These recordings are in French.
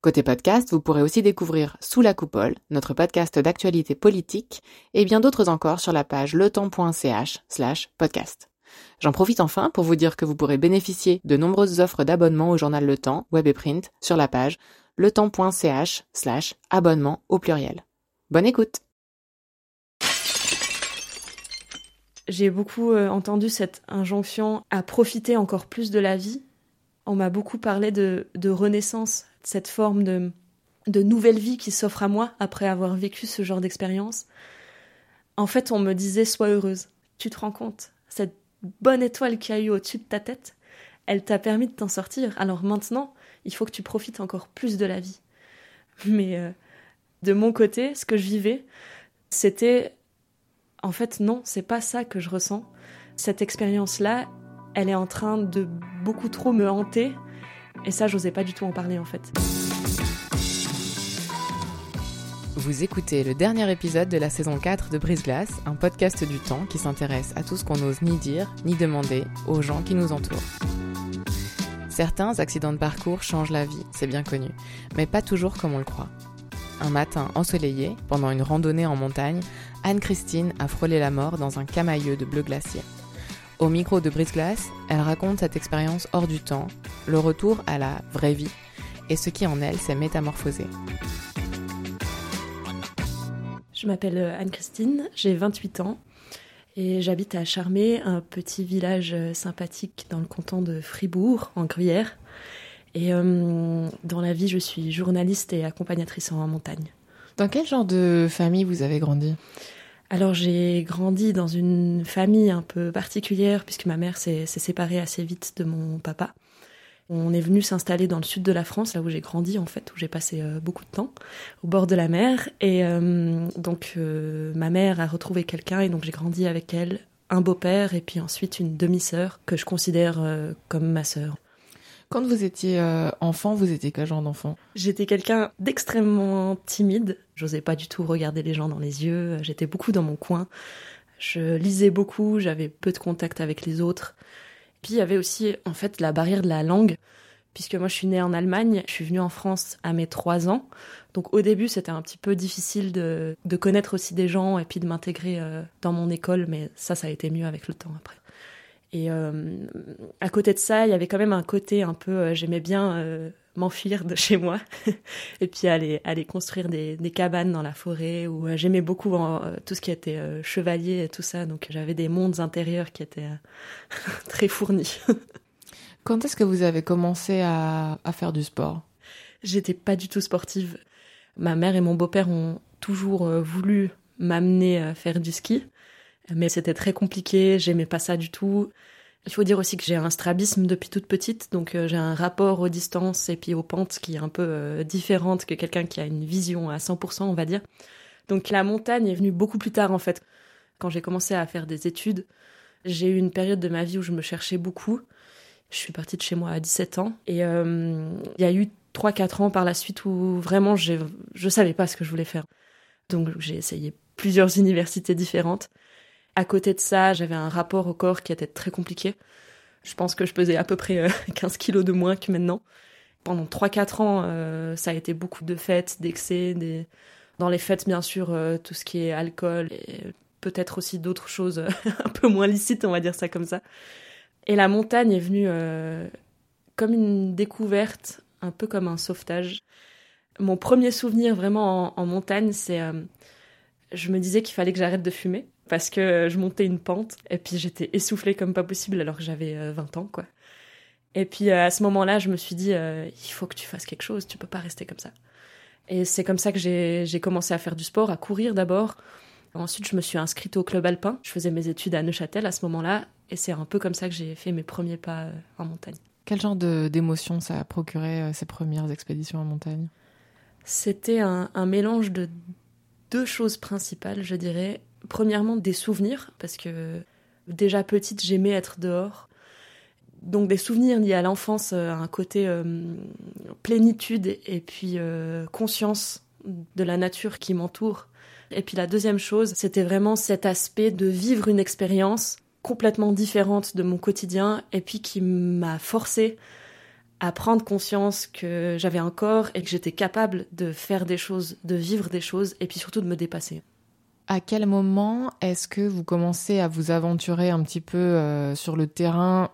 Côté podcast, vous pourrez aussi découvrir Sous la coupole, notre podcast d'actualité politique, et bien d'autres encore sur la page letemps.ch slash podcast. J'en profite enfin pour vous dire que vous pourrez bénéficier de nombreuses offres d'abonnement au journal Le Temps, web et print, sur la page letemps.ch slash abonnement au pluriel. Bonne écoute J'ai beaucoup euh, entendu cette injonction à profiter encore plus de la vie. On m'a beaucoup parlé de, de renaissance cette forme de, nouvelle vie qui s'offre à moi après avoir vécu ce genre d'expérience. En fait, on me disait sois heureuse. Tu te rends compte Cette bonne étoile qui a eu au-dessus de ta tête, elle t'a permis de t'en sortir. Alors maintenant, il faut que tu profites encore plus de la vie. Mais euh, de mon côté, ce que je vivais, c'était en fait non, c'est pas ça que je ressens. Cette expérience-là, elle est en train de beaucoup trop me hanter et ça, j'osais pas du tout en parler en fait. Vous écoutez le dernier épisode de la saison 4 de Brise Glace, un podcast du temps qui s'intéresse à tout ce qu'on n'ose ni dire ni demander aux gens qui nous entourent. Certains accidents de parcours changent la vie, c'est bien connu, mais pas toujours comme on le croit. Un matin ensoleillé, pendant une randonnée en montagne, Anne-Christine a frôlé la mort dans un camailleux de bleu glacier. Au micro de Brise Glace, elle raconte cette expérience hors du temps, le retour à la vraie vie et ce qui en elle s'est métamorphosé. Je m'appelle Anne-Christine, j'ai 28 ans et j'habite à Charmé, un petit village sympathique dans le canton de Fribourg, en Gruyère. Et euh, dans la vie, je suis journaliste et accompagnatrice en montagne. Dans quel genre de famille vous avez grandi? Alors j'ai grandi dans une famille un peu particulière puisque ma mère s'est séparée assez vite de mon papa. On est venu s'installer dans le sud de la France, là où j'ai grandi en fait, où j'ai passé euh, beaucoup de temps, au bord de la mer. Et euh, donc euh, ma mère a retrouvé quelqu'un et donc j'ai grandi avec elle, un beau-père et puis ensuite une demi-sœur que je considère comme ma sœur. Quand vous étiez euh, enfant, vous étiez quel genre d'enfant? J'étais quelqu'un d'extrêmement timide. J'osais pas du tout regarder les gens dans les yeux. J'étais beaucoup dans mon coin. Je lisais beaucoup. J'avais peu de contact avec les autres. Puis il y avait aussi en fait la barrière de la langue, puisque moi je suis née en Allemagne. Je suis venue en France à mes trois ans. Donc au début c'était un petit peu difficile de, connaître aussi des gens et puis de m'intégrer euh, dans mon école, mais ça ça a été mieux avec le temps après. Et euh, à côté de ça, il y avait quand même un côté un peu, euh, j'aimais bien euh, m'enfuir de chez moi et puis aller aller construire des, des cabanes dans la forêt où j'aimais beaucoup tout ce qui était chevalier et tout ça donc j'avais des mondes intérieurs qui étaient très fournis. Quand est-ce que vous avez commencé à, à faire du sport? J'étais pas du tout sportive. Ma mère et mon beau-père ont toujours voulu m'amener à faire du ski. Mais c'était très compliqué, j'aimais pas ça du tout. Il faut dire aussi que j'ai un strabisme depuis toute petite, donc euh, j'ai un rapport aux distances et puis aux pentes qui est un peu euh, différente que quelqu'un qui a une vision à 100%, on va dire. Donc la montagne est venue beaucoup plus tard en fait. Quand j'ai commencé à faire des études, j'ai eu une période de ma vie où je me cherchais beaucoup. Je suis partie de chez moi à 17 ans et euh, il y a eu 3-4 ans par la suite où vraiment je savais pas ce que je voulais faire. Donc j'ai essayé plusieurs universités différentes. À côté de ça, j'avais un rapport au corps qui était très compliqué. Je pense que je pesais à peu près 15 euh, kilos de moins que maintenant. Pendant 3-4 ans, euh, ça a été beaucoup de fêtes, d'excès. Dans les fêtes, bien sûr, euh, tout ce qui est alcool et peut-être aussi d'autres choses un peu moins licites, on va dire ça comme ça. Et la montagne est venue comme une découverte, un peu comme un sauvetage. Mon premier souvenir vraiment en, en montagne, c'est je me disais qu'il fallait que j'arrête de fumer parce que je montais une pente et puis j'étais essoufflée comme pas possible alors que j'avais 20 euh, ans quoi. Et puis euh, à ce moment-là, je me suis dit euh, il faut que tu fasses quelque chose, tu peux pas rester comme ça. Et c'est comme ça que j'ai commencé à faire du sport, à courir d'abord. Ensuite, je me suis inscrite au club alpin. Je faisais mes études à Neuchâtel à ce moment-là et c'est un peu comme ça que j'ai fait mes premiers pas en montagne. Quel genre d'émotion ça a procuré ces premières expéditions en montagne? C'était un, un mélange de deux choses principales, je dirais premièrement des souvenirs, parce que Déjà petite, j'aimais être dehors. Donc des souvenirs liés à l'enfance, euh, un côté euh, plénitude et puis euh, conscience de la nature qui m'entoure. Et puis la deuxième chose, c'était vraiment cet aspect de vivre une expérience complètement différente de mon quotidien et puis qui m'a forcé à prendre conscience que j'avais un corps et que j'étais capable de faire des choses, de vivre des choses et puis surtout de me dépasser. À quel moment est-ce que vous commencez à vous aventurer un petit peu sur le terrain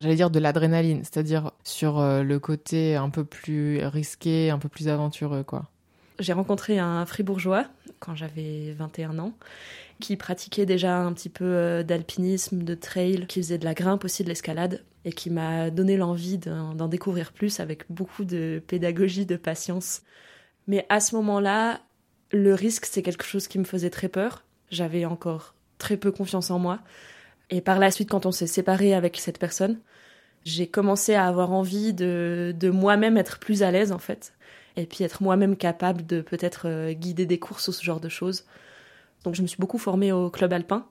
j'allais dire de l'adrénaline, c'est-à-dire sur euh, le côté un peu plus risqué, un peu plus aventureux, quoi? J'ai rencontré un fribourgeois quand j'avais 21 ans qui pratiquait déjà un petit peu euh, d'alpinisme, de trail, qui faisait de la grimpe aussi, de l'escalade, et qui m'a donné l'envie d'en découvrir plus avec beaucoup de pédagogie, de patience. Mais à ce moment-là, le risque, c'est quelque chose qui me faisait très peur. J'avais encore très peu confiance en moi. Et par la suite, quand on s'est séparé avec cette personne, j'ai commencé à avoir envie de, de moi-même être plus à l'aise en fait. Et puis être moi-même capable de peut-être euh, guider des courses ou ce genre de choses. Donc je me suis beaucoup formée au club alpin.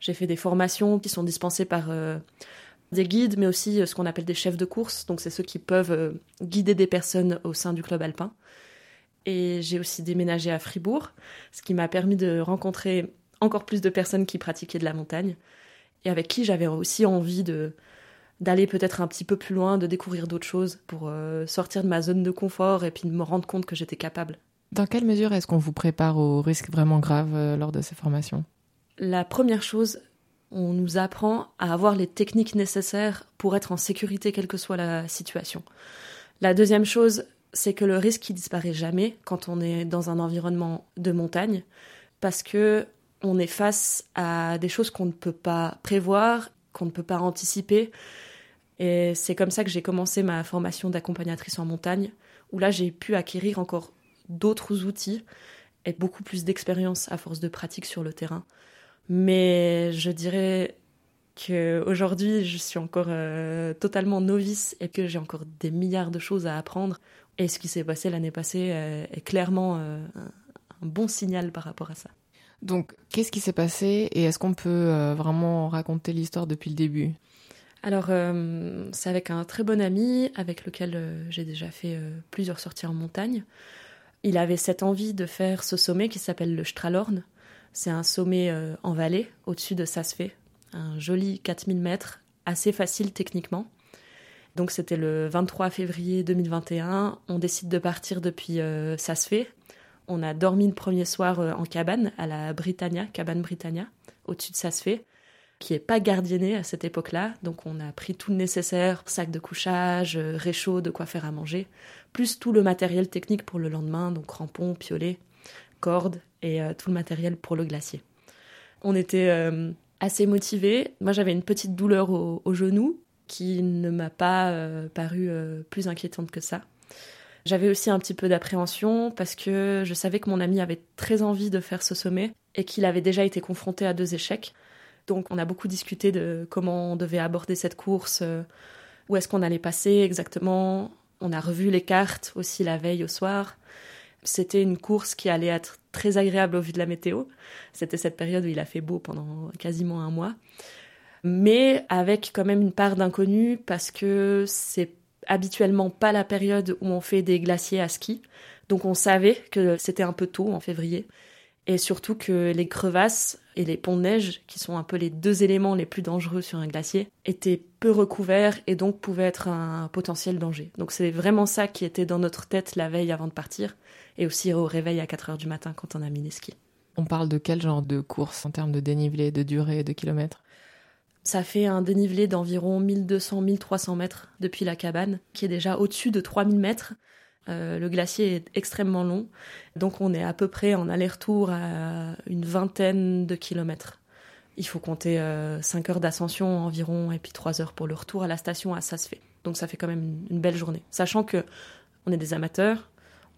J'ai fait des formations qui sont dispensées par euh, des guides, mais aussi euh, ce qu'on appelle des chefs de course. Donc c'est ceux qui peuvent guider des personnes au sein du club alpin. Et j'ai aussi déménagé à Fribourg, ce qui m'a permis de rencontrer encore plus de personnes qui pratiquaient de la montagne et avec qui j'avais aussi envie de d'aller peut-être un petit peu plus loin, de découvrir d'autres choses pour euh, sortir de ma zone de confort et puis de me rendre compte que j'étais capable. Dans quelle mesure est-ce qu'on vous prépare aux risques vraiment graves euh, lors de ces formations? La première chose, on nous apprend à avoir les techniques nécessaires pour être en sécurité quelle que soit la situation. La deuxième chose, c'est que le risque qui disparaît jamais quand on est dans un environnement de montagne parce que on est face à des choses qu'on ne peut pas prévoir, qu'on ne peut pas anticiper. Et c'est comme ça que j'ai commencé ma formation d'accompagnatrice en montagne, où là j'ai pu acquérir encore d'autres outils et beaucoup plus d'expérience à force de pratique sur le terrain. Mais je dirais qu'aujourd'hui je suis encore euh, totalement novice et que j'ai encore des milliards de choses à apprendre. Et ce qui s'est passé l'année passée euh, est clairement euh, un bon signal par rapport à ça. Donc, qu'est-ce qui s'est passé et est-ce qu'on peut euh, vraiment raconter l'histoire depuis le début? Alors, euh, c'est avec un très bon ami avec lequel euh, j'ai déjà fait plusieurs sorties en montagne. Il avait cette envie de faire ce sommet qui s'appelle le Stralorn. C'est un sommet en vallée, au-dessus de Sasfé. Un joli 4000 mètres, assez facile techniquement. Donc c'était le 23 février 2021. On décide de partir depuis Sasfé, on a dormi le premier soir euh, en cabane, à la Britannia, cabane Britannia, au-dessus de Sasfé, qui est pas gardiennée à cette époque-là. Donc on a pris tout le nécessaire, sac de couchage, euh, réchaud, de quoi faire à manger, plus tout le matériel technique pour le lendemain, donc crampons, piolets, cordes et euh, tout le matériel pour le glacier. On était assez motivés. Moi j'avais une petite douleur au, genou qui ne m'a pas paru plus inquiétante que ça. J'avais aussi un petit peu d'appréhension parce que je savais que mon ami avait très envie de faire ce sommet et qu'il avait déjà été confronté à deux échecs. Donc on a beaucoup discuté de comment on devait aborder cette course, euh, où est-ce qu'on allait passer exactement. On a revu les cartes aussi la veille au soir. C'était une course qui allait être très agréable au vu de la météo. C'était cette période où il a fait beau pendant quasiment un mois. Mais avec quand même une part d'inconnu parce que c'est habituellement pas la période où on fait des glaciers à ski. Donc on savait que c'était un peu tôt en février. Et surtout que les crevasses et les ponts de neige, qui sont un peu les deux éléments les plus dangereux sur un glacier, étaient peu recouverts et donc pouvaient être un potentiel danger. Donc c'est vraiment ça qui était dans notre tête la veille avant de partir, et aussi au réveil à 4 heures du matin quand on a mis les skis. On parle de quel genre de course en termes de dénivelé, de durée, de kilomètres? Ça fait un dénivelé d'environ 1200-1300 mètres depuis la cabane, qui est déjà au-dessus de 3000 mètres. Euh, le glacier est extrêmement long, donc on est à peu près en aller-retour à une vingtaine de kilomètres. Il faut compter 5 euh, heures d'ascension environ et puis 3 heures pour le retour à la station à fait. Donc ça fait quand même une belle journée. Sachant que on est des amateurs,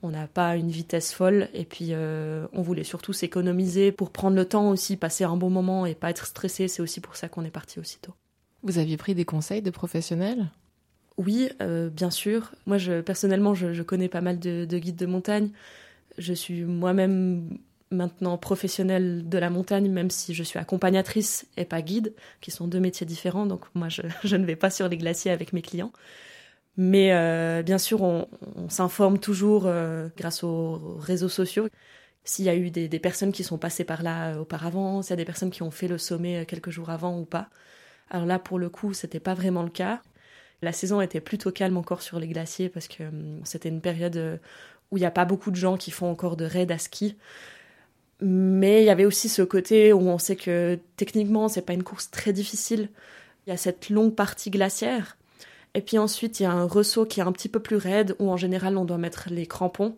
on n'a pas une vitesse folle et puis euh, on voulait surtout s'économiser pour prendre le temps aussi, passer un bon moment et pas être stressé. C'est aussi pour ça qu'on est parti aussitôt. Vous aviez pris des conseils de professionnels? Oui, euh, bien sûr. Moi, je, personnellement, je, connais pas mal de, guides de montagne. Je suis moi-même maintenant professionnelle de la montagne, même si je suis accompagnatrice et pas guide, qui sont deux métiers différents. Donc moi, je, ne vais pas sur les glaciers avec mes clients. Mais euh, bien sûr, on, s'informe toujours euh, grâce aux réseaux sociaux. S'il y a eu des, personnes qui sont passées par là auparavant, s'il y a des personnes qui ont fait le sommet quelques jours avant ou pas. Alors là, pour le coup, c'était pas vraiment le cas. La saison était plutôt calme encore sur les glaciers parce que hum, c'était une période euh, où il n'y a pas beaucoup de gens qui font encore de raids à ski. Mais il y avait aussi ce côté où on sait que techniquement, c'est pas une course très difficile. Il y a cette longue partie glaciaire. Et puis ensuite, il y a un ressaut qui est un petit peu plus raide où en général, on doit mettre les crampons.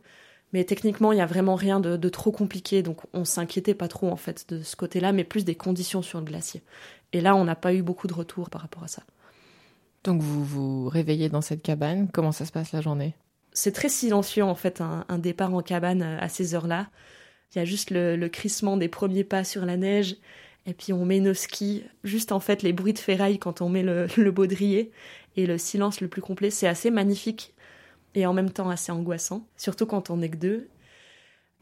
Mais techniquement, il n'y a vraiment rien de, de, trop compliqué. Donc on s'inquiétait pas trop en fait de ce côté-là, mais plus des conditions sur le glacier. Et là, on n'a pas eu beaucoup de retours par rapport à ça. Donc vous vous réveillez dans cette cabane. Comment ça se passe la journée? C'est très silencieux en fait, un, départ en cabane à ces heures-là. Il y a juste le, crissement des premiers pas sur la neige. Et puis on met nos skis, juste en fait les bruits de ferraille quand on met le, le baudrier et le silence le plus complet. C'est assez magnifique et en même temps assez angoissant, surtout quand on n'est que deux.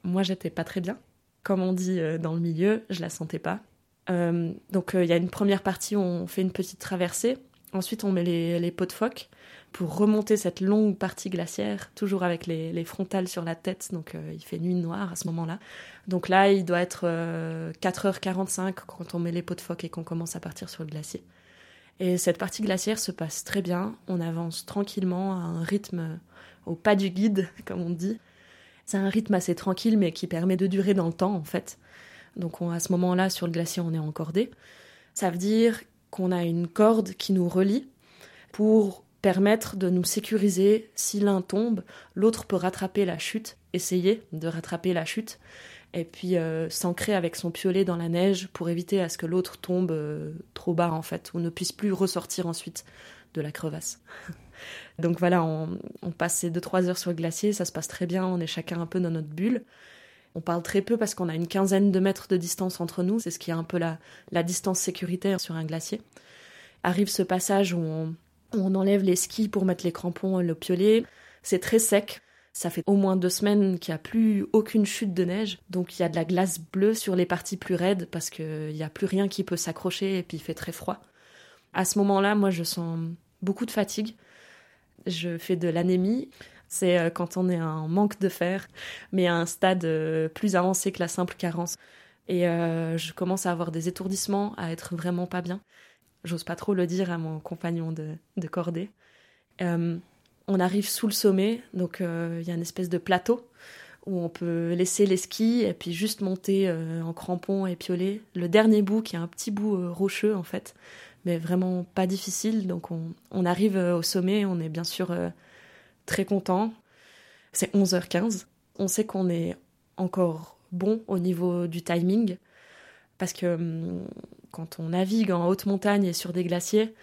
Moi j'étais pas très bien. Comme on dit euh, dans le milieu, je la sentais pas. Euh, donc euh, il y a une première partie où on fait une petite traversée. Ensuite, on met les, pots de phoque pour remonter cette longue partie glaciaire, toujours avec les, frontales sur la tête. Donc il fait nuit noire à ce moment-là. Donc là, il doit être 4h45 quand on met les pots de phoque et qu'on commence à partir sur le glacier. Et cette partie glaciaire se passe très bien. On avance tranquillement à un rythme au pas du guide, comme on dit. C'est un rythme assez tranquille, mais qui permet de durer dans le temps, en fait. Donc à ce moment-là, sur le glacier, on est encordé. Ça veut dire qu'on a une corde qui nous relie pour permettre de nous sécuriser. Si l'un tombe, l'autre peut rattraper la chute, essayer de rattraper la chute, et puis euh, s'ancrer avec son piolet dans la neige pour éviter à ce que l'autre tombe euh, trop bas en fait, ou ne puisse plus ressortir ensuite de la crevasse. Donc voilà, on, passe ces 2-3 heures sur le glacier, ça se passe très bien, on est chacun un peu dans notre bulle. On parle très peu parce qu'on a une quinzaine de mètres de distance entre nous, c'est ce qui est un peu la, la distance sécuritaire sur un glacier. Arrive ce passage où on, on enlève les skis pour mettre les crampons, le piolet. C'est très sec. Ça fait au moins deux semaines qu'il n'y a plus aucune chute de neige. Donc il y a de la glace bleue sur les parties plus raides parce qu'il n'y a plus rien qui peut s'accrocher et puis il fait très froid. À ce moment-là, moi je sens beaucoup de fatigue. Je fais de l'anémie. C'est euh, quand on est en manque de fer, mais à un stade euh, plus avancé que la simple carence. Et euh, je commence à avoir des étourdissements, à être vraiment pas bien. J'ose pas trop le dire à mon compagnon de, de cordée. On arrive sous le sommet, donc il y a une espèce de plateau où on peut laisser les skis et puis juste monter en crampons et piolet. Le dernier bout, qui est un petit bout rocheux en fait, mais vraiment pas difficile. Donc on, on arrive au sommet, on est bien sûr très content. C'est 11h15. On sait qu'on est encore bon au niveau du timing parce que hum, quand on navigue en haute montagne et sur des glaciers,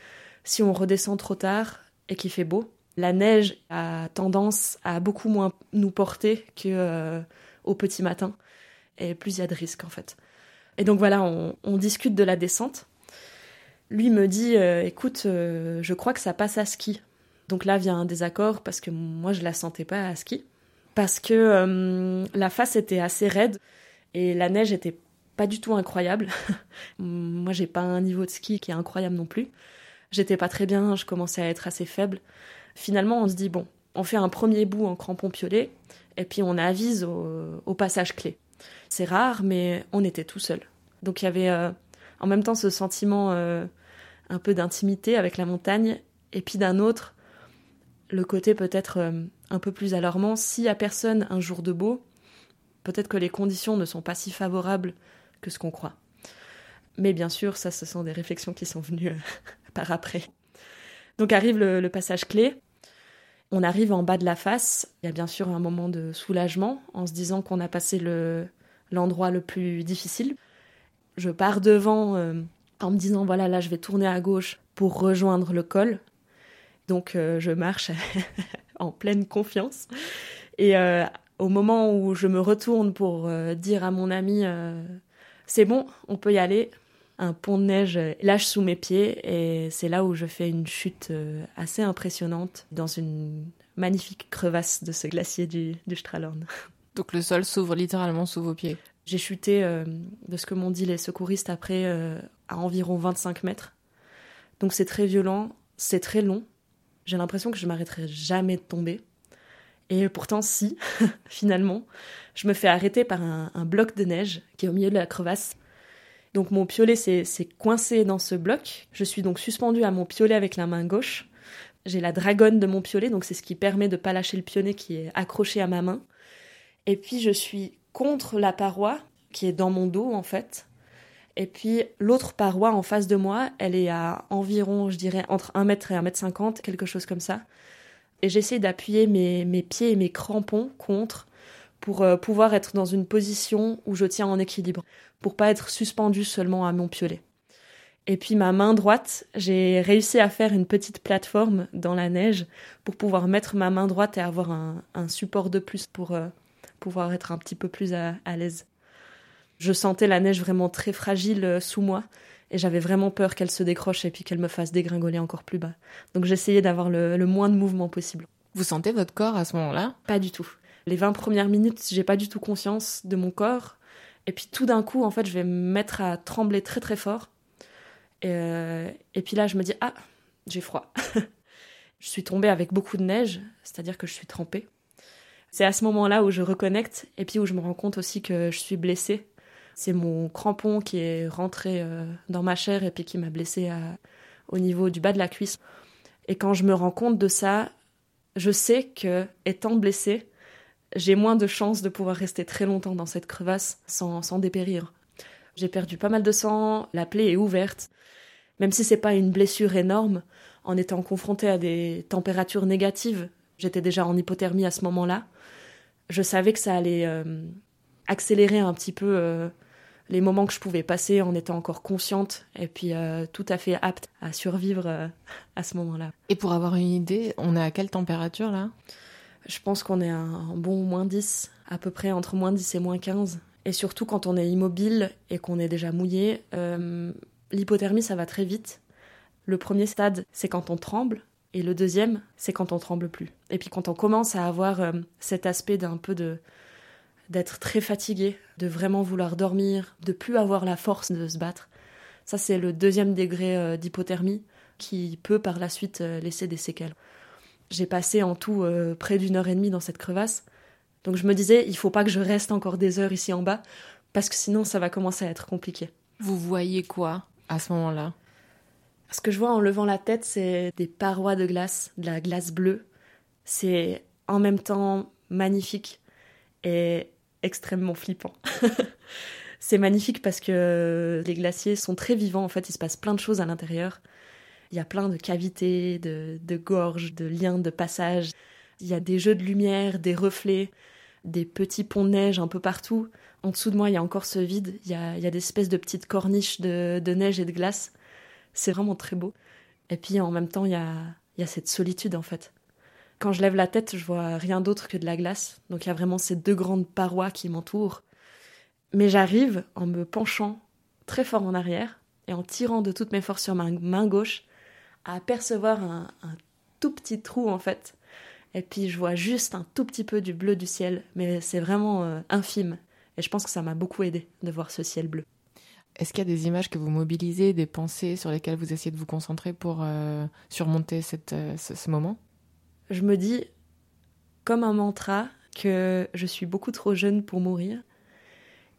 si on redescend trop tard et qu'il fait beau, la neige a tendance à beaucoup moins nous porter que euh, au petit matin et plus il y a de risques en fait. Et donc voilà, on, discute de la descente. Lui me dit, euh, écoute, euh, je crois que ça passe à ski. Donc là vient un désaccord parce que moi je la sentais pas à ski. Parce que la face était assez raide et la neige était pas du tout incroyable. moi j'ai pas un niveau de ski qui est incroyable non plus. J'étais pas très bien, je commençais à être assez faible. Finalement on se dit bon, on fait un premier bout en crampon piolet et puis on avise au, passage clé. C'est rare mais on était tout seul. Donc il y avait euh, en même temps ce sentiment euh, un peu d'intimité avec la montagne et puis d'un autre le côté peut-être euh, un peu plus alarmant, s'il y a personne un jour de beau, peut-être que les conditions ne sont pas si favorables que ce qu'on croit. Mais bien sûr, ça, ce sont des réflexions qui sont venues par après. Donc arrive le, passage clé. On arrive en bas de la face. Il y a bien sûr un moment de soulagement en se disant qu'on a passé le, l'endroit le plus difficile. Je pars devant euh, en me disant voilà, là, je vais tourner à gauche pour rejoindre le col. Donc euh, je marche en pleine confiance. Et euh, au moment où je me retourne pour dire à mon ami c'est bon, on peut y aller, un pont de neige lâche sous mes pieds et c'est là où je fais une chute assez impressionnante dans une magnifique crevasse de ce glacier du, du Stralhorn. Donc le sol s'ouvre littéralement sous vos pieds. J'ai chuté, euh, de ce que m'ont dit les secouristes après, euh, à environ 25 mètres. Donc c'est très violent, c'est très long. J'ai l'impression que je m'arrêterai jamais de tomber. Et pourtant, si, finalement, je me fais arrêter par un, un, bloc de neige qui est au milieu de la crevasse. Donc mon piolet s'est coincé dans ce bloc. Je suis donc suspendue à mon piolet avec la main gauche. J'ai la dragonne de mon piolet, donc c'est ce qui permet de pas lâcher le pionnet qui est accroché à ma main. Et puis je suis contre la paroi qui est dans mon dos en fait. Et puis l'autre paroi en face de moi, elle est à environ, je dirais, entre 1 mètre et 1 mètre 50, quelque chose comme ça. Et j'essaie d'appuyer mes, mes pieds et mes crampons contre pour euh, pouvoir être dans une position où je tiens en équilibre, pour pas être suspendu seulement à mon piolet. Et puis ma main droite, j'ai réussi à faire une petite plateforme dans la neige pour pouvoir mettre ma main droite et avoir un, un support de plus pour euh, pouvoir être un petit peu plus à, à l'aise. Je sentais la neige vraiment très fragile euh, sous moi et j'avais vraiment peur qu'elle se décroche et puis qu'elle me fasse dégringoler encore plus bas. Donc j'essayais d'avoir le, le moins de mouvement possible. Vous sentez votre corps à ce moment-là? Pas du tout. Les 20 premières minutes, j'ai pas du tout conscience de mon corps. Et puis tout d'un coup, en fait, je vais me mettre à trembler très très fort. Et, euh, et puis là, je me dis, ah, j'ai froid. je suis tombée avec beaucoup de neige, c'est-à-dire que je suis trempée. C'est à ce moment-là où je reconnecte et puis où je me rends compte aussi que je suis blessée. C'est mon crampon qui est rentré euh, dans ma chair et puis qui m'a blessée au niveau du bas de la cuisse. Et quand je me rends compte de ça, je sais que, étant blessée, j'ai moins de chances de pouvoir rester très longtemps dans cette crevasse sans, sans dépérir. J'ai perdu pas mal de sang, la plaie est ouverte. Même si c'est pas une blessure énorme, en étant confrontée à des températures négatives, j'étais déjà en hypothermie à ce moment-là, je savais que ça allait euh, accélérer un petit peu euh, les moments que je pouvais passer en étant encore consciente et puis euh, tout à fait apte à survivre à ce moment-là. Et pour avoir une idée, on est à quelle température là? Je pense qu'on est à un bon moins 10, à peu près entre moins 10 et moins 15. Et surtout quand on est immobile et qu'on est déjà mouillé, euh, l'hypothermie ça va très vite. Le premier stade, c'est quand on tremble. Et le deuxième, c'est quand on tremble plus. Et puis quand on commence à avoir euh, cet aspect d'un peu de d'être très fatigué, de vraiment vouloir dormir, de plus avoir la force de se battre. Ça, c'est le deuxième degré euh, d'hypothermie qui peut par la suite laisser des séquelles. J'ai passé en tout euh, près d'une heure et demie dans cette crevasse. Donc je me disais, il faut pas que je reste encore des heures ici en bas, parce que sinon ça va commencer à être compliqué. Vous voyez quoi à ce moment-là? Ce que je vois en levant la tête, c'est des parois de glace, de la glace bleue. C'est en même temps magnifique et extrêmement flippant. c'est magnifique parce que les glaciers sont très vivants, en fait, il se passe plein de choses à l'intérieur. Il y a plein de cavités, de, de gorges, de liens de passage. Il y a des jeux de lumière, des reflets, des petits ponts de neige un peu partout. En dessous de moi, il y a encore ce vide. Il y a, il y a des espèces de petites corniches de, de neige et de glace. C'est vraiment très beau. Et puis en même temps, il y a, il y a cette solitude en fait. Quand je lève la tête, je vois rien d'autre que de la glace. Donc il y a vraiment ces deux grandes parois qui m'entourent. Mais j'arrive en me penchant très fort en arrière et en tirant de toutes mes forces sur ma main gauche à apercevoir un, un tout petit trou en fait. Et puis je vois juste un tout petit peu du bleu du ciel, mais c'est vraiment euh, infime. Et je pense que ça m'a beaucoup aidé de voir ce ciel bleu. Est-ce qu'il y a des images que vous mobilisez, des pensées sur lesquelles vous essayez de vous concentrer pour euh, surmonter cette, euh, ce, ce moment? Je me dis, comme un mantra, que je suis beaucoup trop jeune pour mourir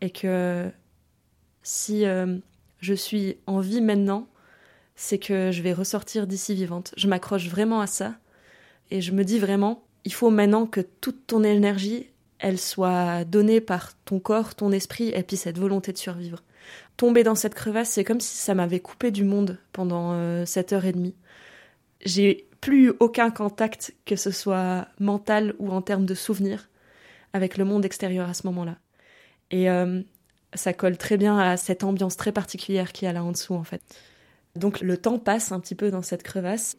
et que si je suis en vie maintenant, c'est que je vais ressortir d'ici vivante. Je m'accroche vraiment à ça et je me dis vraiment, il faut maintenant que toute ton énergie, elle soit donnée par ton corps, ton esprit et puis cette volonté de survivre. Tomber dans cette crevasse, c'est comme si ça m'avait coupé du monde pendant euh, cette heure et demie. J'ai plus aucun contact, que ce soit mental ou en termes de souvenirs, avec le monde extérieur à ce moment-là. Et euh, ça colle très bien à cette ambiance très particulière qui y a là en dessous, en fait. Donc le temps passe un petit peu dans cette crevasse.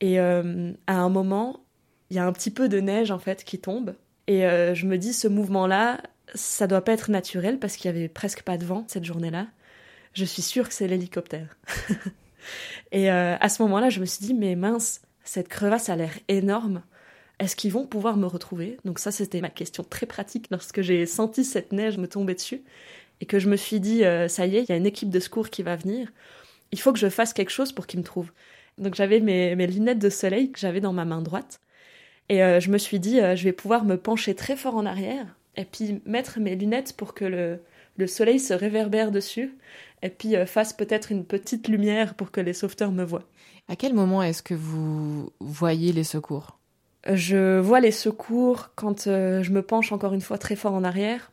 Et euh, à un moment, il y a un petit peu de neige, en fait, qui tombe. Et euh, je me dis, ce mouvement-là, ça doit pas être naturel parce qu'il y avait presque pas de vent cette journée-là. Je suis sûre que c'est l'hélicoptère. Et euh, à ce moment-là, je me suis dit, mais mince, cette crevasse a l'air énorme. Est-ce qu'ils vont pouvoir me retrouver? Donc ça, c'était ma question très pratique lorsque j'ai senti cette neige me tomber dessus et que je me suis dit, ça y est, il y a une équipe de secours qui va venir. Il faut que je fasse quelque chose pour qu'ils me trouvent. Donc j'avais mes, lunettes de soleil que j'avais dans ma main droite. Et euh, je me suis dit, euh, je vais pouvoir me pencher très fort en arrière et puis mettre mes lunettes pour que le, le soleil se réverbère dessus et puis fasse peut-être une petite lumière pour que les sauveteurs me voient. À quel moment est-ce que vous voyez les secours? Je vois les secours quand je me penche encore une fois très fort en arrière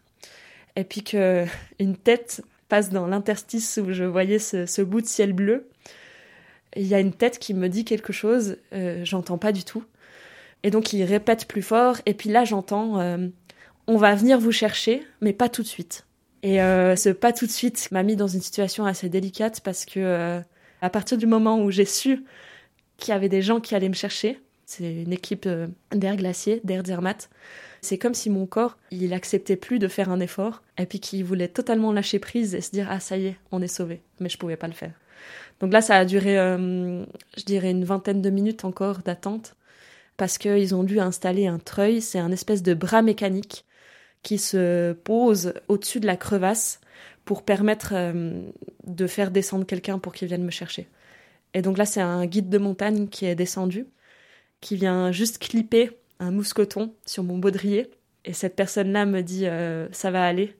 et puis que une tête passe dans l'interstice où je voyais ce, bout de ciel bleu. Il y a une tête qui me dit quelque chose, euh, j'entends pas du tout. Et donc il répète plus fort, et puis là j'entends euh, On va venir vous chercher, mais pas tout de suite. Et euh, ce pas tout de suite m'a mis dans une situation assez délicate parce que à partir du moment où j'ai su qu'il y avait des gens qui allaient me chercher, c'est une équipe d'air glacier, d'air Zermatt, c'est comme si mon corps, il acceptait plus de faire un effort et puis qu'il voulait totalement lâcher prise et se dire ah ça y est, on est sauvé. Mais je pouvais pas le faire. Donc là, ça a duré, euh, je dirais, une vingtaine de minutes encore d'attente parce qu'ils ont dû installer un treuil. C'est un espèce de bras mécanique qui se pose au-dessus de la crevasse pour permettre euh, de faire descendre quelqu'un pour qu'il vienne me chercher. Et donc là, c'est un guide de montagne qui est descendu, qui vient juste clipper un mousqueton sur mon baudrier. Et cette personne-là me dit euh, ça va aller.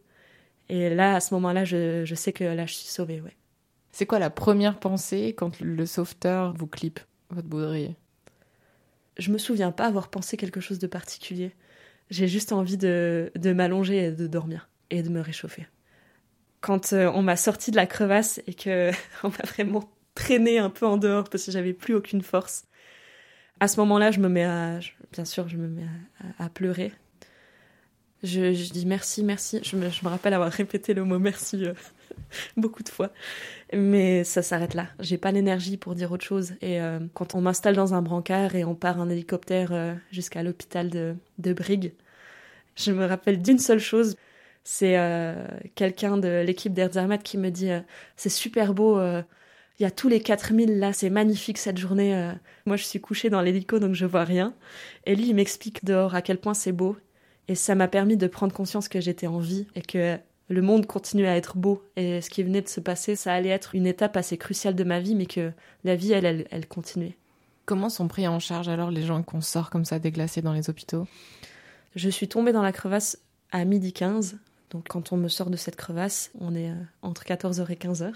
Et là, à ce moment-là, je, sais que là, je suis sauvée, ouais. C'est quoi la première pensée quand le sauveteur vous clip votre baudrier? Je me souviens pas avoir pensé quelque chose de particulier. J'ai juste envie de, de m'allonger et de dormir et de me réchauffer. Quand euh, on m'a sorti de la crevasse et que on m'a vraiment traîné un peu en dehors parce que j'avais plus aucune force, à ce moment-là, je me mets à, bien sûr, je me mets à, pleurer. Je, dis merci, merci. Je me, rappelle avoir répété le mot merci euh, beaucoup de fois. Mais ça s'arrête là. J'ai pas l'énergie pour dire autre chose. Et euh, quand on m'installe dans un brancard et on part en hélicoptère euh, jusqu'à l'hôpital de, de Brigue, je me rappelle d'une seule chose. C'est quelqu'un de l'équipe d'Air qui me dit c'est super beau il y a tous les 4000 là, c'est magnifique cette journée. Euh. Moi, je suis couchée dans l'hélico, donc je vois rien. Et lui, il m'explique dehors à quel point c'est beau. Et ça m'a permis de prendre conscience que j'étais en vie et que le monde continuait à être beau. Et ce qui venait de se passer, ça allait être une étape assez cruciale de ma vie, mais que la vie, elle, elle, elle continuait. Comment sont pris en charge alors les gens qu'on sort comme ça déglacés dans les hôpitaux? Je suis tombée dans la crevasse à midi 15. Donc quand on me sort de cette crevasse, on est euh, entre 14h et 15h.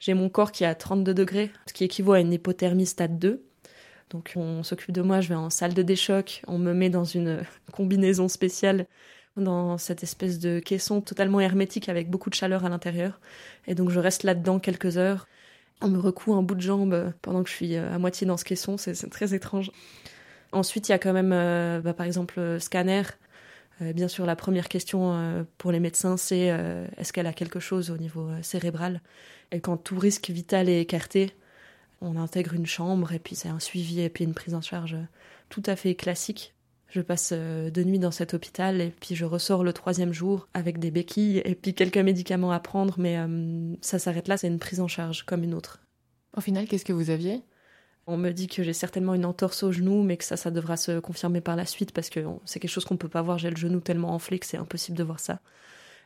J'ai mon corps qui est à 32 degrés, ce qui équivaut à une hypothermie stade 2. Donc on s'occupe de moi, je vais en salle de déchoc, on me met dans une combinaison spéciale dans cette espèce de caisson totalement hermétique avec beaucoup de chaleur à l'intérieur. Et donc je reste là-dedans quelques heures. On me recoue un bout de jambe pendant que je suis euh, à moitié dans ce caisson, c'est très étrange. Ensuite, il y a quand même, euh, bah, par exemple, scanner. Euh, bien sûr, la première question pour les médecins, c'est est-ce qu'elle a quelque chose au niveau cérébral? Et quand tout risque vital est écarté, on intègre une chambre et puis c'est un suivi et puis une prise en charge tout à fait classique. Je passe euh, deux nuits dans cet hôpital et puis je ressors le troisième jour avec des béquilles et puis quelques médicaments à prendre, mais euh, ça s'arrête là, c'est une prise en charge comme une autre. Au final, qu'est-ce que vous aviez? On me dit que j'ai certainement une entorse au genou, mais que ça, ça devra se confirmer par la suite parce que c'est quelque chose qu'on peut pas voir. J'ai le genou tellement enflé que c'est impossible de voir ça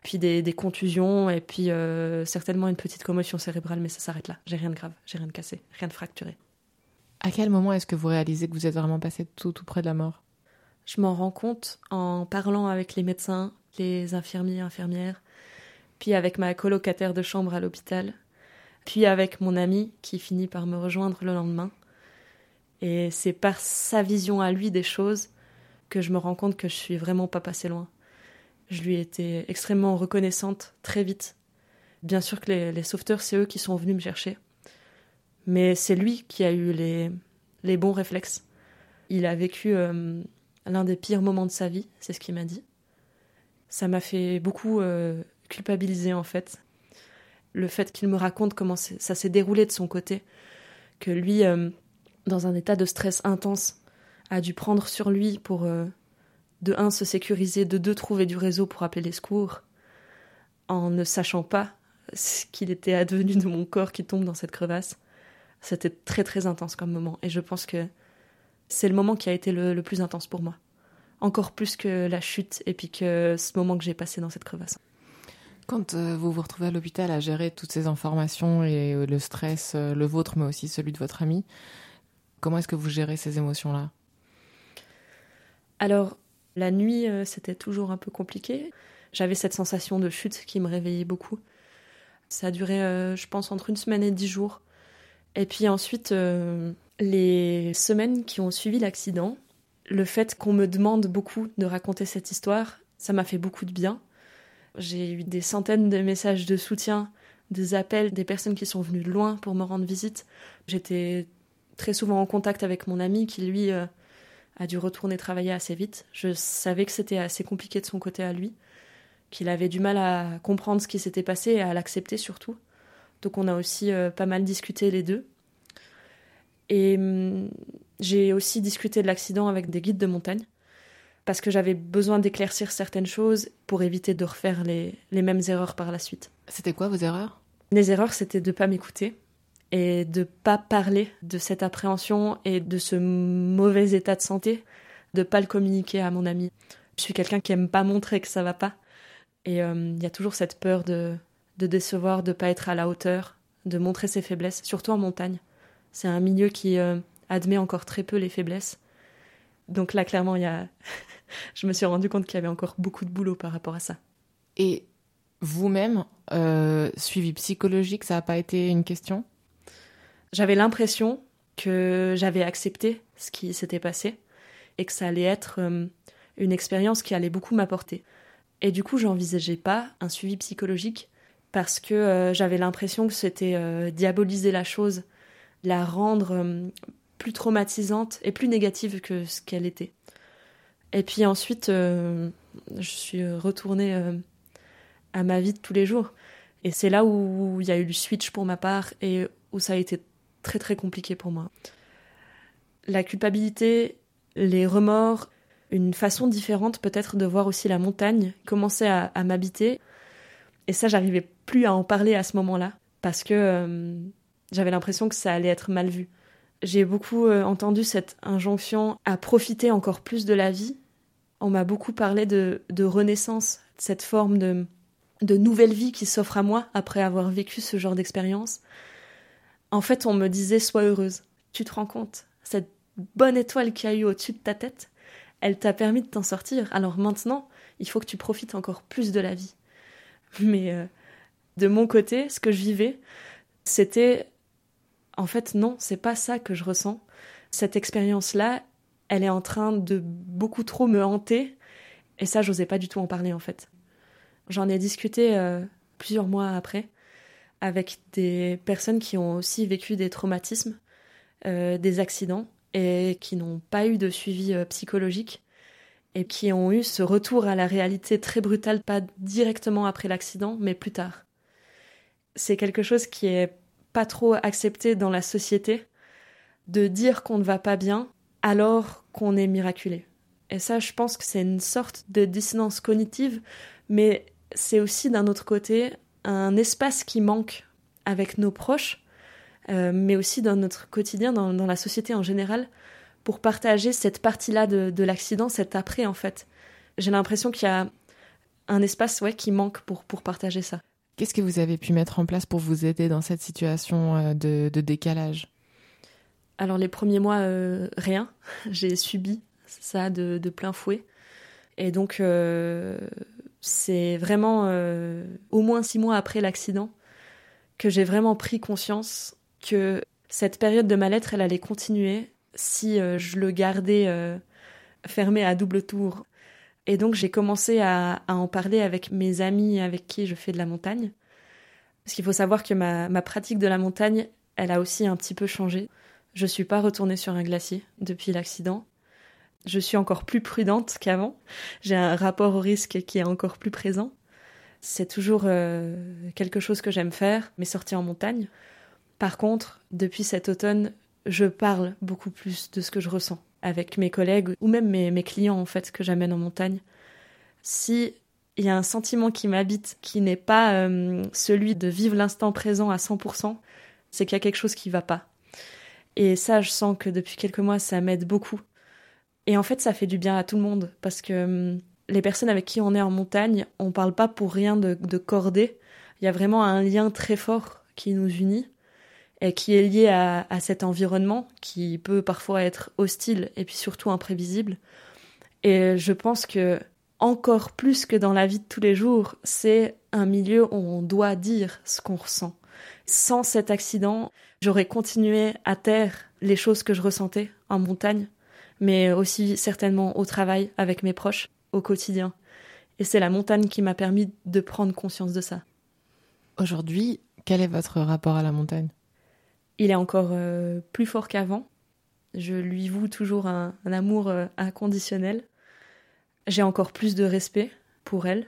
puis des, contusions, et puis euh, certainement une petite commotion cérébrale, mais ça s'arrête là. J'ai rien de grave, j'ai rien de cassé, rien de fracturé. À quel moment est-ce que vous réalisez que vous êtes vraiment passé tout, tout près de la mort? Je m'en rends compte en parlant avec les médecins, les infirmiers, infirmières, puis avec ma colocataire de chambre à l'hôpital, puis avec mon ami qui finit par me rejoindre le lendemain. Et c'est par sa vision à lui des choses que je me rends compte que je suis vraiment pas passé loin. Je lui ai été extrêmement reconnaissante très vite. Bien sûr que les, sauveteurs, c'est eux qui sont venus me chercher. Mais c'est lui qui a eu les, les bons réflexes. Il a vécu euh, l'un des pires moments de sa vie, c'est ce qu'il m'a dit. Ça m'a fait beaucoup euh, culpabiliser en fait. Le fait qu'il me raconte comment ça s'est déroulé de son côté, que lui, euh, dans un état de stress intense, a dû prendre sur lui pour de un, se sécuriser, de deux, trouver du réseau pour appeler les secours, en ne sachant pas ce qu'il était advenu de mon corps qui tombe dans cette crevasse. C'était très très intense comme moment. Et je pense que c'est le moment qui a été le, plus intense pour moi. Encore plus que la chute et puis que ce moment que j'ai passé dans cette crevasse. Quand euh, vous vous retrouvez à l'hôpital à gérer toutes ces informations et euh, le stress, euh, le vôtre, mais aussi celui de votre ami, comment est-ce que vous gérez ces émotions-là? Alors, la nuit, c'était toujours un peu compliqué. J'avais cette sensation de chute qui me réveillait beaucoup. Ça a duré, je pense, entre une semaine et dix jours. Et puis ensuite, les semaines qui ont suivi l'accident, le fait qu'on me demande beaucoup de raconter cette histoire, ça m'a fait beaucoup de bien. J'ai eu des centaines de messages de soutien, des appels, des personnes qui sont venues de loin pour me rendre visite. J'étais très souvent en contact avec mon ami qui, lui, euh, a dû retourner travailler assez vite. Je savais que c'était assez compliqué de son côté à lui, qu'il avait du mal à comprendre ce qui s'était passé et à l'accepter surtout. Donc on a aussi euh, pas mal discuté les deux. Et hum, j'ai aussi discuté de l'accident avec des guides de montagne parce que j'avais besoin d'éclaircir certaines choses pour éviter de refaire les, les mêmes erreurs par la suite. C'était quoi vos erreurs? Les erreurs, c'était de ne pas m'écouter et de pas parler de cette appréhension et de ce mauvais état de santé, de pas le communiquer à mon ami. Je suis quelqu'un qui aime pas montrer que ça va pas et hum, il y a toujours cette peur de, de décevoir, de pas être à la hauteur, de montrer ses faiblesses, surtout en montagne. C'est un milieu qui euh, admet encore très peu les faiblesses. Donc là, clairement, il y a... je me suis rendu compte qu'il y avait encore beaucoup de boulot par rapport à ça. Et vous-même, euh, suivi psychologique, ça n'a pas été une question? J'avais l'impression que j'avais accepté ce qui s'était passé et que ça allait être euh, une expérience qui allait beaucoup m'apporter. Et du coup, j'envisageais pas un suivi psychologique parce que j'avais l'impression que c'était diaboliser la chose la rendre euh, plus traumatisante et plus négative que ce qu'elle était. Et puis ensuite, euh, je suis retournée euh, à ma vie de tous les jours. Et c'est là où il y a eu le switch pour ma part et où ça a été très très compliqué pour moi. La culpabilité, les remords, une façon différente peut-être de voir aussi la montagne commençait à, m'habiter. Et ça, j'arrivais plus à en parler à ce moment-là parce que j'avais l'impression que ça allait être mal vu. J'ai beaucoup euh, entendu cette injonction à profiter encore plus de la vie. On m'a beaucoup parlé de, renaissance, cette forme de, de nouvelle vie qui s'offre à moi après avoir vécu ce genre d'expérience. En fait, on me disait sois heureuse. Tu te rends compte? Cette bonne étoile qui a eu au-dessus de ta tête, elle t'a permis de t'en sortir. Alors maintenant, il faut que tu profites encore plus de la vie. Mais euh, de mon côté, ce que je vivais, c'était en fait, non, c'est pas ça que je ressens. Cette expérience-là, elle est en train de beaucoup trop me hanter. Et ça, j'osais pas du tout en parler, en fait. J'en ai discuté euh, plusieurs mois après avec des personnes qui ont aussi vécu des traumatismes, euh, des accidents, et qui n'ont pas eu de suivi euh, psychologique, et qui ont eu ce retour à la réalité très brutal, pas directement après l'accident, mais plus tard. C'est quelque chose qui est pas trop accepté dans la société de dire qu'on ne va pas bien alors qu'on est miraculé. Et ça, je pense que c'est une sorte de dissonance cognitive, mais c'est aussi d'un autre côté un espace qui manque avec nos proches, euh, mais aussi dans notre quotidien, dans, la société en général, pour partager cette partie-là de, l'accident, cet après en fait. J'ai l'impression qu'il y a un espace ouais, qui manque pour, pour partager ça. Qu'est-ce que vous avez pu mettre en place pour vous aider dans cette situation euh, de, décalage? Alors les premiers mois, euh, rien. J'ai subi ça de, plein fouet. Et donc euh, c'est vraiment au moins six mois après l'accident que j'ai vraiment pris conscience que cette période de mal-être, elle allait continuer si je le gardais fermé à double tour. Et donc j'ai commencé à, en parler avec mes amis avec qui je fais de la montagne. Parce qu'il faut savoir que ma, pratique de la montagne, elle a aussi un petit peu changé. Je suis pas retournée sur un glacier depuis l'accident. Je suis encore plus prudente qu'avant. J'ai un rapport au risque qui est encore plus présent. C'est toujours euh, quelque chose que j'aime faire, mes sorties en montagne. Par contre, depuis cet automne, je parle beaucoup plus de ce que je ressens avec mes collègues ou même mes, clients en fait que j'amène en montagne. Si il y a un sentiment qui m'habite qui n'est pas euh, celui de vivre l'instant présent à 100%, c'est qu'il y a quelque chose qui va pas. Et ça, je sens que depuis quelques mois, ça m'aide beaucoup. Et en fait, ça fait du bien à tout le monde parce que hum, les personnes avec qui on est en montagne, on parle pas pour rien de, cordée. Il y a vraiment un lien très fort qui nous unit et qui est lié à, à, cet environnement qui peut parfois être hostile et puis surtout imprévisible. Et je pense que encore plus que dans la vie de tous les jours, c'est un milieu où on doit dire ce qu'on ressent. Sans cet accident, j'aurais continué à taire les choses que je ressentais en montagne, mais aussi certainement au travail avec mes proches, au quotidien. Et c'est la montagne qui m'a permis de prendre conscience de ça. Aujourd'hui, quel est votre rapport à la montagne? Il est encore euh, plus fort qu'avant. Je lui voue toujours un, un amour euh, inconditionnel. J'ai encore plus de respect pour elle.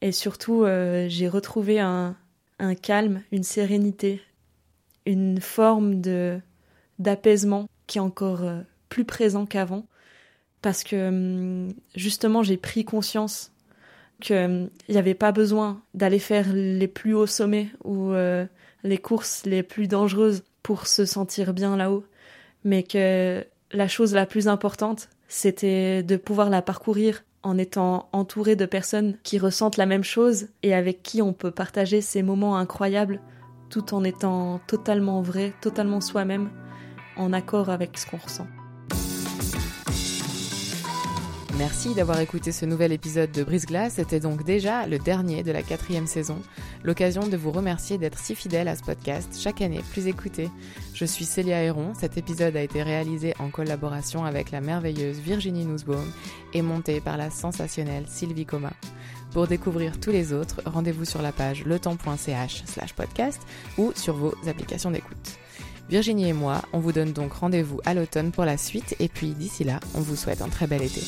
Et surtout, euh, j'ai retrouvé un, un calme, une sérénité, une forme de d'apaisement qui est encore plus présent qu'avant parce que hum, justement j'ai pris conscience qu'il hum, n'y avait pas besoin d'aller faire les plus hauts sommets ou euh, les courses les plus dangereuses pour se sentir bien là-haut, mais que la chose la plus importante, c'était de pouvoir la parcourir en étant entouré de personnes qui ressentent la même chose et avec qui on peut partager ces moments incroyables tout en étant totalement vrai, totalement soi-même, en accord avec ce qu'on ressent. Merci d'avoir écouté ce nouvel épisode de Brise Glace. C'était donc déjà le dernier de la quatrième saison. L'occasion de vous remercier d'être si fidèle à ce podcast, chaque année plus écouté. Je suis Célia Héron. Cet épisode a été réalisé en collaboration avec la merveilleuse Virginie Nussbaum et monté par la sensationnelle Sylvie Coma. Pour découvrir tous les autres, rendez-vous sur la page letemps.ch slash podcast ou sur vos applications d'écoute. Virginie et moi, on vous donne donc rendez-vous à l'automne pour la suite et puis d'ici là, on vous souhaite un très bel été.